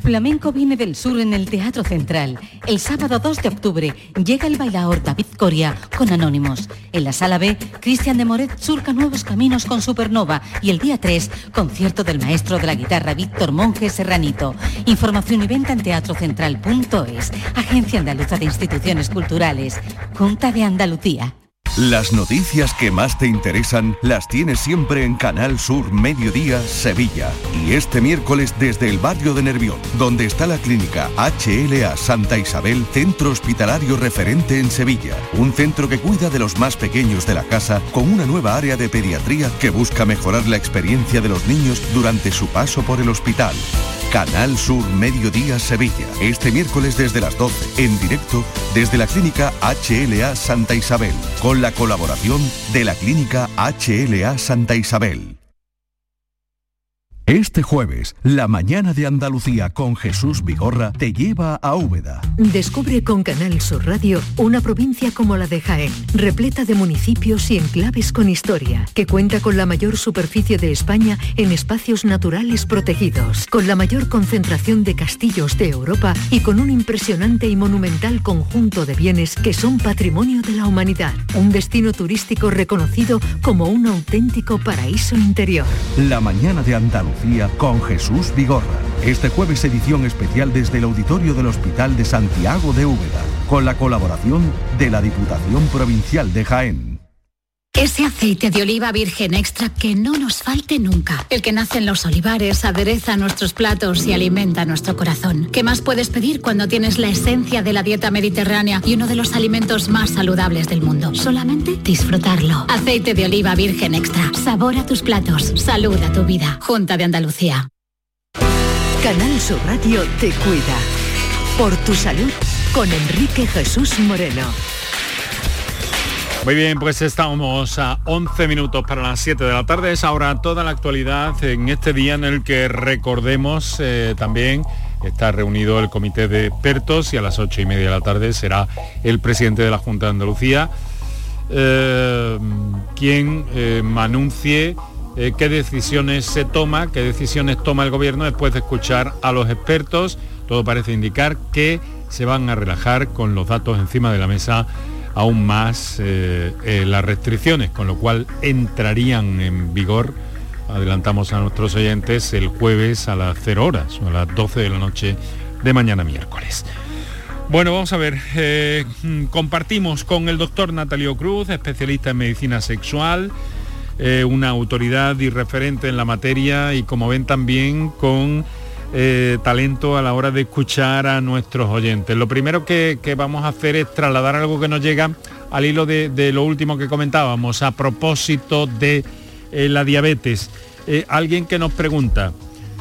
Flamenco viene del sur en el Teatro Central. El sábado 2 de octubre llega el bailaor David Coria con Anónimos. En la sala B, Cristian de Moret surca nuevos caminos con Supernova. Y el día 3, concierto del maestro de la guitarra Víctor Monge Serranito. Información y venta en teatrocentral.es. Agencia Andaluza de Instituciones Culturales. Junta de Andalucía. Las noticias que más te interesan las tienes siempre en Canal Sur Mediodía Sevilla. Y este miércoles desde el barrio de Nervión, donde está la clínica HLA Santa Isabel, centro hospitalario referente en Sevilla. Un centro que cuida de los más pequeños de la casa con una nueva área de pediatría que busca mejorar la experiencia de los niños durante su paso por el hospital. Canal Sur Mediodía Sevilla. Este miércoles desde las 12, en directo desde la clínica HLA Santa Isabel, con la colaboración de la clínica HLA Santa Isabel. Este jueves, la mañana de Andalucía con Jesús Vigorra te lleva a Úbeda. Descubre con Canal Sur Radio una provincia como la de Jaén, repleta de municipios y enclaves con historia, que cuenta con la mayor superficie de España en espacios naturales protegidos, con la mayor concentración de castillos de Europa y con un impresionante y monumental conjunto de bienes que son patrimonio de la humanidad. Un destino turístico reconocido como un auténtico paraíso interior. La mañana de Andalucía con Jesús Vigorra Este jueves edición especial desde el auditorio del Hospital de Santiago de Úbeda, con la colaboración de la Diputación Provincial de Jaén. Ese aceite de oliva virgen extra que no nos falte nunca. El que nace en los olivares, adereza nuestros platos y alimenta nuestro corazón. ¿Qué más puedes pedir cuando tienes la esencia de la dieta mediterránea y uno de los alimentos más saludables del mundo? Solamente disfrutarlo. Aceite de oliva virgen extra. Sabor a tus platos. Salud a tu vida. Junta de Andalucía. Canal Sur Radio te cuida. Por tu salud con Enrique Jesús Moreno. Muy bien, pues estamos a 11 minutos para las 7 de la tarde. Es ahora toda la actualidad en este día en el que recordemos eh, también está reunido el comité de expertos y a las 8 y media de la tarde será el presidente de la Junta de Andalucía eh, quien eh, anuncie qué decisiones se toma, qué decisiones toma el gobierno después de escuchar a los expertos. Todo parece indicar que se van a relajar con los datos encima de la mesa aún más eh, eh, las restricciones, con lo cual entrarían en vigor, adelantamos a nuestros oyentes, el jueves a las 0 horas o a las 12 de la noche de mañana miércoles. Bueno, vamos a ver, eh, compartimos con el doctor Natalio Cruz, especialista en medicina sexual, una autoridad y referente en la materia y como ven también con eh, talento a la hora de escuchar a nuestros oyentes. Lo primero que, vamos a hacer es trasladar algo que nos llega al hilo de, lo último que comentábamos, a propósito de eh, la diabetes. Eh, alguien que nos pregunta,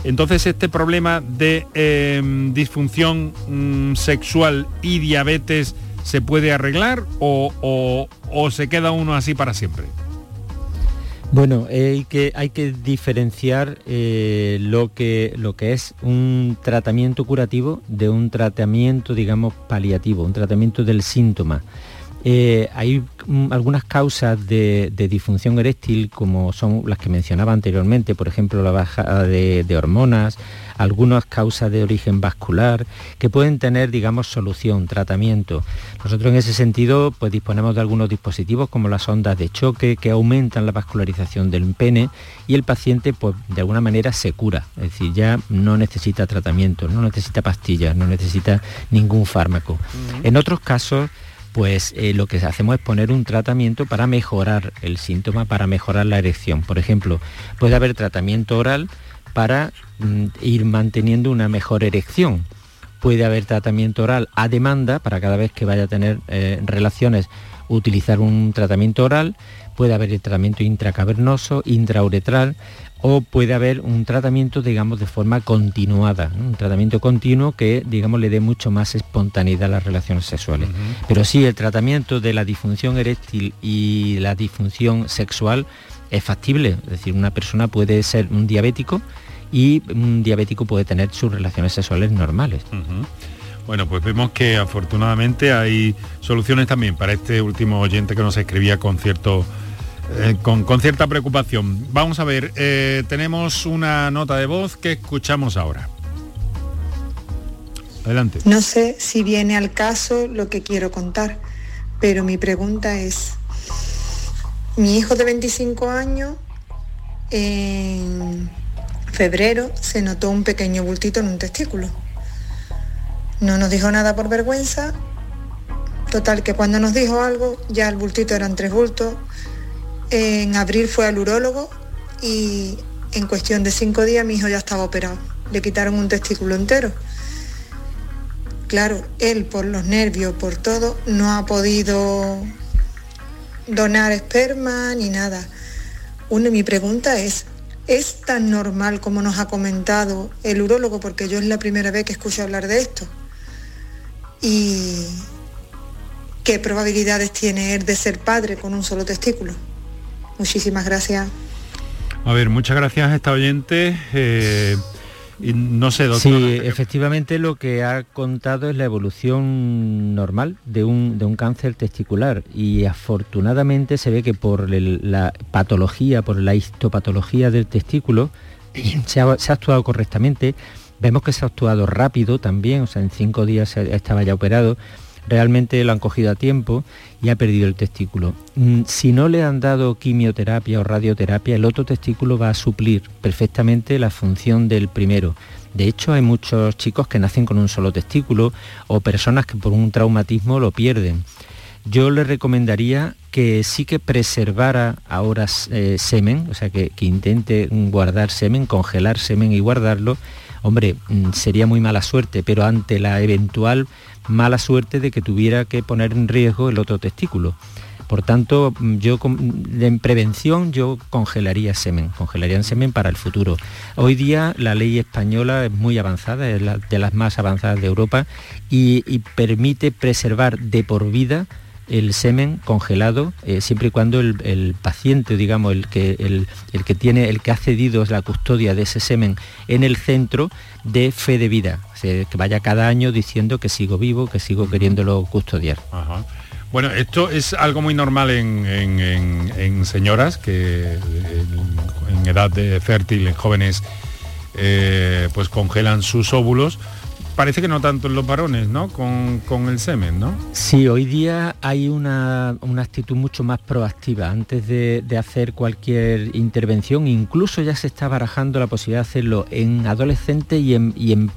entonces este problema de em, disfunción mm, sexual y diabetes se puede arreglar o se queda uno así para siempre? Bueno, hay, que, diferenciar eh, lo, que, lo que es un tratamiento curativo de un tratamiento, digamos, paliativo, un tratamiento del síntoma. Eh, hay mm, algunas causas de, disfunción eréctil, como son las que mencionaba anteriormente, por ejemplo, la baja de, hormonas, algunas causas de origen vascular, que pueden tener, digamos, solución, tratamiento. Nosotros en ese sentido, pues disponemos de algunos dispositivos como las ondas de choque que aumentan la vascularización del pene y el paciente, pues de alguna manera se cura. Es decir, ya no necesita tratamiento, no necesita pastillas, no necesita ningún fármaco. En otros casos, pues eh, lo que hacemos es poner un tratamiento para mejorar el síntoma, para mejorar la erección. Por ejemplo, puede haber tratamiento oral para mm, ir manteniendo una mejor erección. Puede haber tratamiento oral a demanda para cada vez que vaya a tener eh, relaciones utilizar un tratamiento oral. Puede haber el tratamiento intracavernoso, intrauretral o puede haber un tratamiento, digamos, de forma continuada, un tratamiento continuo que, digamos, le dé mucho más espontaneidad a las relaciones sexuales. Pero sí, el tratamiento de la disfunción eréctil y la disfunción sexual es factible, es decir, una persona puede ser un diabético y un diabético puede tener sus relaciones sexuales normales. Bueno, pues vemos que afortunadamente hay soluciones también para este último oyente que nos escribía con cierto eh, con, cierta preocupación. Vamos a ver, eh, tenemos una nota de voz que escuchamos ahora. Adelante. No sé si viene al caso lo que quiero contar, pero mi pregunta es, mi hijo de 25 años en febrero se notó un pequeño bultito en un testículo. No nos dijo nada por vergüenza. Total, que cuando nos dijo algo, ya el bultito eran tres bultos, en abril fue al urólogo y en cuestión de cinco días mi hijo ya estaba operado. Le quitaron un testículo entero. Claro, él por los nervios, por todo, no ha podido donar esperma ni nada. Una, mi pregunta es, ¿es tan normal como nos ha comentado el urólogo? Porque yo es la primera vez que escucho hablar de esto. ¿Y qué probabilidades tiene él de ser padre con un solo testículo? Muchísimas gracias. A ver, muchas gracias a esta oyente. Eh, y no sé, doctor. Sí, efectivamente lo que ha contado es la evolución normal de un, de un cáncer testicular y afortunadamente se ve que por la patología, por la histopatología del testículo, se ha, se ha, actuado correctamente. Vemos que se ha actuado rápido también, o sea, en cinco días estaba ya operado realmente lo han cogido a tiempo y ha perdido el testículo. Mm, si no le han dado quimioterapia o radioterapia, el otro testículo va a suplir perfectamente la función del primero. De hecho, hay muchos chicos que nacen con un solo testículo o personas que por un traumatismo lo pierden. Yo le recomendaría que sí que preservara ahora eh, semen, o sea, que, que intente guardar semen, congelar semen y guardarlo. Hombre, mm, sería muy mala suerte, pero ante la eventual mala suerte de que tuviera que poner en riesgo el otro testículo. Por tanto, yo en prevención yo congelaría semen, congelaría semen para el futuro. Hoy día la ley española es muy avanzada, es de las más avanzadas de Europa y, permite preservar de por vida el semen congelado eh, siempre y cuando el, paciente, digamos, el que, el, que tiene, el que ha cedido la custodia de ese semen en el centro de fe de vida, que vaya cada año diciendo que sigo vivo, que sigo queriéndolo custodiar. Bueno, esto es algo muy normal en, señoras que en, edad de fértil, en jóvenes, eh, pues congelan sus óvulos parece que no tanto en los varones, ¿no? Con, el semen, ¿no? Sí, hoy día hay una, actitud mucho más proactiva. Antes de, hacer cualquier intervención, incluso ya se está barajando la posibilidad de hacerlo en adolescentes y en,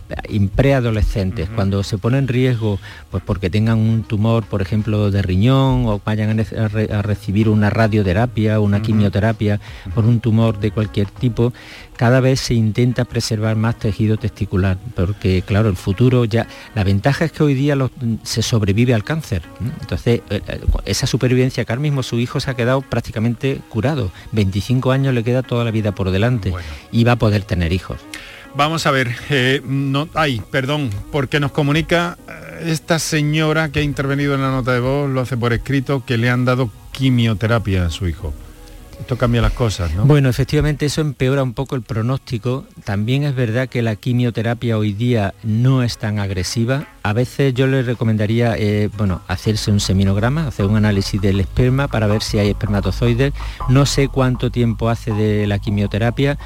preadolescentes, cuando se pone en riesgo, pues porque tengan un tumor, por ejemplo, de riñón o vayan a, recibir una radioterapia una quimioterapia por un tumor de cualquier tipo, cada vez se intenta preservar más tejido testicular, porque claro, el futuro ya, la ventaja es que hoy día se sobrevive al cáncer. Entonces, eh, eh, esa supervivencia que ahora mismo su hijo se ha quedado prácticamente curado, 25 años le queda toda la vida por delante y va a poder tener hijos. Vamos a ver, eh, no, ay, perdón, porque nos comunica esta señora que ha intervenido en la nota de voz, lo hace por escrito, que le han dado quimioterapia a su hijo. Esto cambia las cosas, ¿no? Bueno, efectivamente eso empeora un poco el pronóstico. También es verdad que la quimioterapia hoy día no es tan agresiva. A veces yo le recomendaría, eh, bueno, hacerse un seminograma, hacer un análisis del esperma para ver si hay espermatozoides. No sé cuánto tiempo hace de la quimioterapia,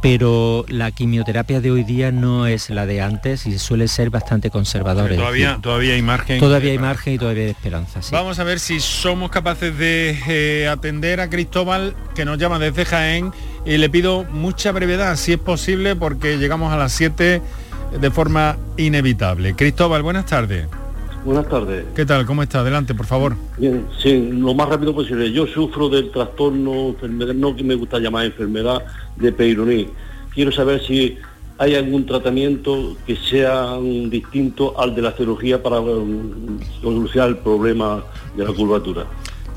pero la quimioterapia de hoy día no es la de antes y suele ser bastante conservadora. Todavía, todavía hay margen. Todavía hay margen y todavía hay esperanza. Vamos a ver si somos capaces de eh, atender a Cristóbal, que nos llama desde Jaén, y le pido mucha brevedad, si es posible, porque llegamos a las 7 de forma inevitable. Cristóbal, buenas tardes. Buenas tardes. ¿Qué tal? ¿Cómo está? Adelante, por favor. Bien, sí, lo más rápido posible. Yo sufro del trastorno, no que me gusta llamar enfermedad de Peyronie. Quiero saber si hay algún tratamiento que sea distinto al de la cirugía para um, solucionar el problema de la curvatura.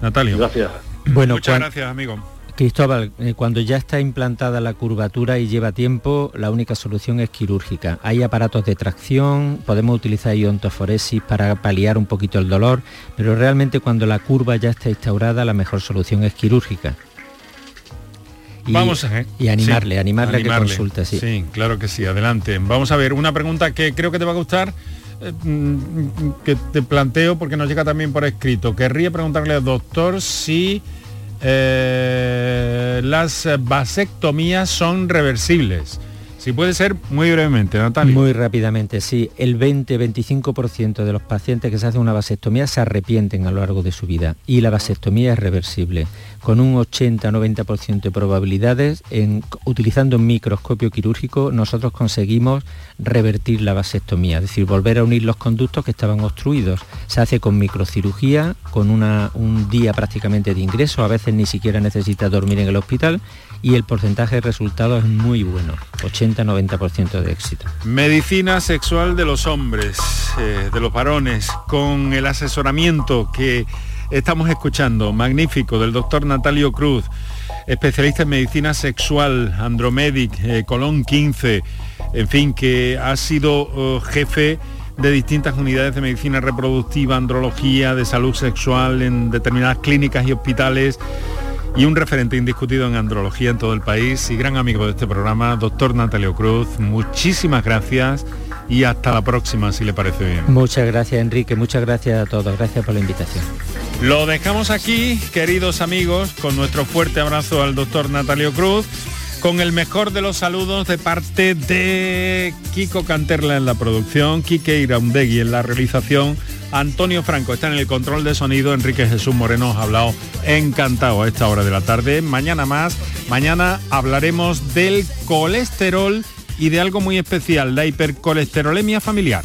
Natalia. Gracias. Bueno, Muchas gracias, amigo. Cristóbal, eh, cuando ya está implantada la curvatura y lleva tiempo, la única solución es quirúrgica. Hay aparatos de tracción, podemos utilizar iontoforesis para paliar un poquito el dolor, pero realmente cuando la curva ya está instaurada, la mejor solución es quirúrgica. Y, Vamos a y animarle, animarle, a que consulte. Sí. sí, claro que sí. Adelante. Vamos a ver una pregunta que creo que te va a gustar eh, mm, que te planteo porque nos llega también por escrito. Querría preguntarle al doctor si eh, las vasectomías son reversibles. Si puede ser, muy brevemente, Natalia. Muy rápidamente, sí. El 20-25% de los pacientes que se hacen una vasectomía se arrepienten a lo largo de su vida y la vasectomía es reversible con un 80-90% de probabilidades, en, utilizando un microscopio quirúrgico, nosotros conseguimos revertir la vasectomía, es decir, volver a unir los conductos que estaban obstruidos. Se hace con microcirugía, con un día prácticamente de ingreso, a veces ni siquiera necesita dormir en el hospital y el porcentaje de resultados es muy bueno, 80-90% de éxito. Medicina sexual de los hombres, eh, de los varones, con el asesoramiento que estamos escuchando, magnífico, del doctor Natalio Cruz, especialista en medicina sexual, Andromedic, eh, Colón 15, en fin, que ha sido oh, jefe de distintas unidades de medicina reproductiva, andrología, de salud sexual en determinadas clínicas y hospitales y un referente indiscutido en andrología en todo el país y gran amigo de este programa, doctor Natalio Cruz. Muchísimas gracias y hasta la próxima, si le parece bien. Muchas gracias, Enrique. Muchas gracias a todos. Gracias por la invitación. Lo dejamos aquí, queridos amigos, con nuestro fuerte abrazo al doctor Natalio Cruz, con el mejor de los saludos de parte de Kiko Canterla en la producción, Kike Iraundegui en la realización, Antonio Franco está en el control de sonido, Enrique Jesús Moreno os ha hablado encantado a esta hora de la tarde. Mañana más, mañana hablaremos del colesterol y de algo muy especial, la hipercolesterolemia familiar.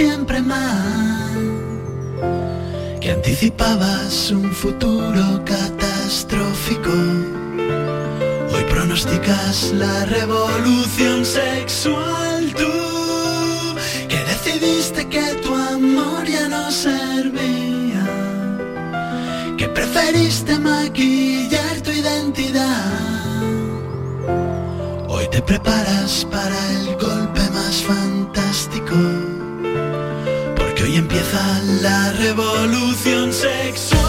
Siempre mal, que anticipabas un futuro catastrófico. Hoy pronosticas la revolución sexual tú, que decidiste que tu amor ya no servía, que preferiste maquillar tu identidad. Hoy te preparas para el golpe más fantástico, empieza la revolución sexual.